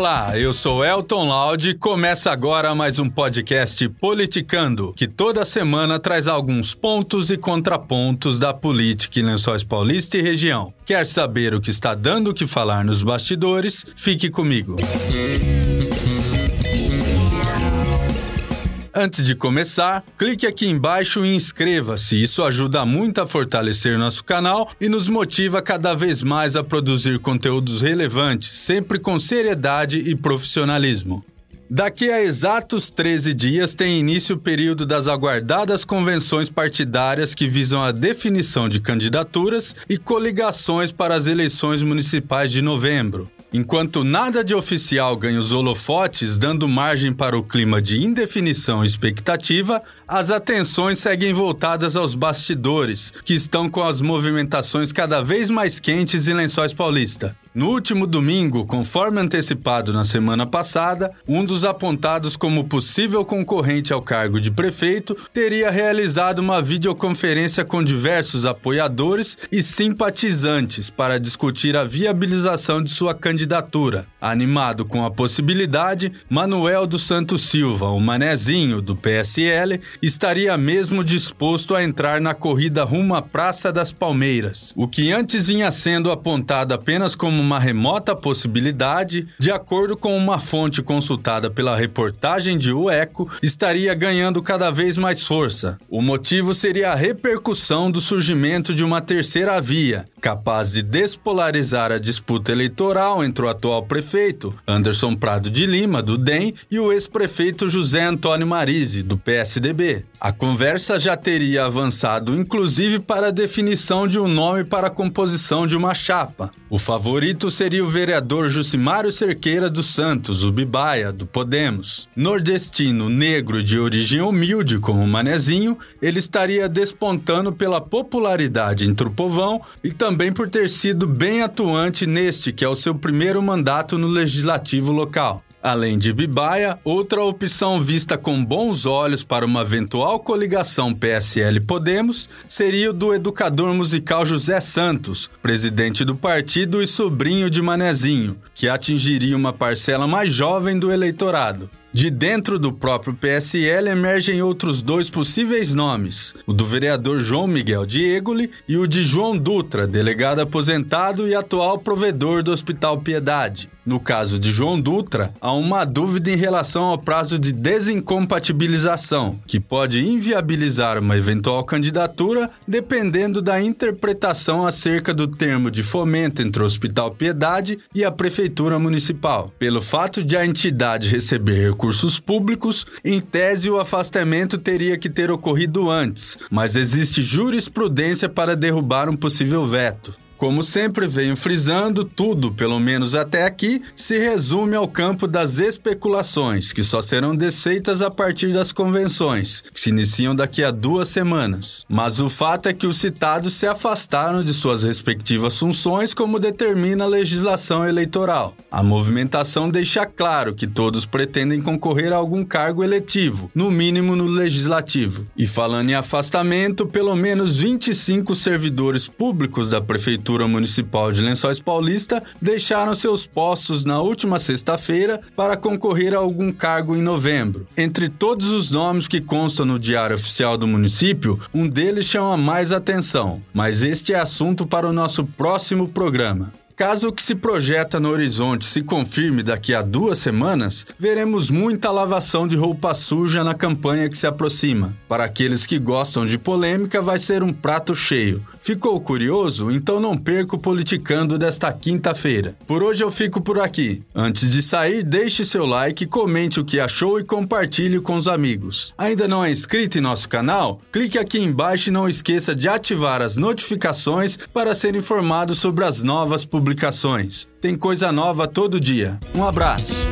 Olá, eu sou Elton Laude e começa agora mais um podcast Politicando, que toda semana traz alguns pontos e contrapontos da política em Lençóis Paulista e região. Quer saber o que está dando o que falar nos bastidores? Fique comigo. Antes de começar, clique aqui embaixo e inscreva-se. Isso ajuda muito a fortalecer nosso canal e nos motiva cada vez mais a produzir conteúdos relevantes, sempre com seriedade e profissionalismo. Daqui a exatos 13 dias tem início o período das aguardadas convenções partidárias que visam a definição de candidaturas e coligações para as eleições municipais de novembro. Enquanto nada de oficial ganha os holofotes, dando margem para o clima de indefinição e expectativa, as atenções seguem voltadas aos bastidores, que estão com as movimentações cada vez mais quentes em Lençóis Paulista. No último domingo, conforme antecipado na semana passada, um dos apontados como possível concorrente ao cargo de prefeito teria realizado uma videoconferência com diversos apoiadores e simpatizantes para discutir a viabilização de sua candidatura. Animado com a possibilidade, Manuel dos Santos Silva, o manezinho do PSL, estaria mesmo disposto a entrar na corrida rumo à Praça das Palmeiras, o que antes vinha sendo apontado apenas como uma remota possibilidade, de acordo com uma fonte consultada pela reportagem de O Eco, estaria ganhando cada vez mais força. O motivo seria a repercussão do surgimento de uma terceira via, capaz de despolarizar a disputa eleitoral entre o atual prefeito, Anderson Prado de Lima, do DEM, e o ex-prefeito José Antônio Marise, do PSDB. A conversa já teria avançado, inclusive, para a definição de um nome para a composição de uma chapa. O favorito seria o vereador Jucimário Cerqueira dos Santos, o Bibaia, do Podemos. Nordestino, negro de origem humilde como Manezinho, ele estaria despontando pela popularidade entre o povão e também por ter sido bem atuante neste, que é o seu primeiro mandato no legislativo local. Além de Bibaia, outra opção vista com bons olhos para uma eventual coligação PSL-Podemos seria o do educador musical José Santos, presidente do partido e sobrinho de Manezinho, que atingiria uma parcela mais jovem do eleitorado. De dentro do próprio PSL emergem outros dois possíveis nomes: o do vereador João Miguel Diegoli e o de João Dutra, delegado aposentado e atual provedor do Hospital Piedade. No caso de João Dutra, há uma dúvida em relação ao prazo de desincompatibilização, que pode inviabilizar uma eventual candidatura dependendo da interpretação acerca do termo de fomento entre o Hospital Piedade e a Prefeitura Municipal. Pelo fato de a entidade receber recursos públicos, em tese o afastamento teria que ter ocorrido antes, mas existe jurisprudência para derrubar um possível veto. Como sempre venho frisando, tudo, pelo menos até aqui, se resume ao campo das especulações, que só serão desfeitas a partir das convenções, que se iniciam daqui a duas semanas. Mas o fato é que os citados se afastaram de suas respectivas funções, como determina a legislação eleitoral. A movimentação deixa claro que todos pretendem concorrer a algum cargo eletivo, no mínimo no legislativo. E falando em afastamento, pelo menos 25 servidores públicos da prefeitura Prefeitura Municipal de Lençóis Paulista deixaram seus postos na última sexta-feira para concorrer a algum cargo em novembro. Entre todos os nomes que constam no Diário Oficial do município, um deles chama mais atenção, mas este é assunto para o nosso próximo programa. Caso o que se projeta no horizonte se confirme daqui a duas semanas, veremos muita lavação de roupa suja na campanha que se aproxima. Para aqueles que gostam de polêmica, vai ser um prato cheio. Ficou curioso? Então não perca o Politicando desta quinta-feira. Por hoje eu fico por aqui. Antes de sair, deixe seu like, comente o que achou e compartilhe com os amigos. Ainda não é inscrito em nosso canal? Clique aqui embaixo e não esqueça de ativar as notificações para ser informado sobre as novas publicações. Tem coisa nova todo dia. Um abraço.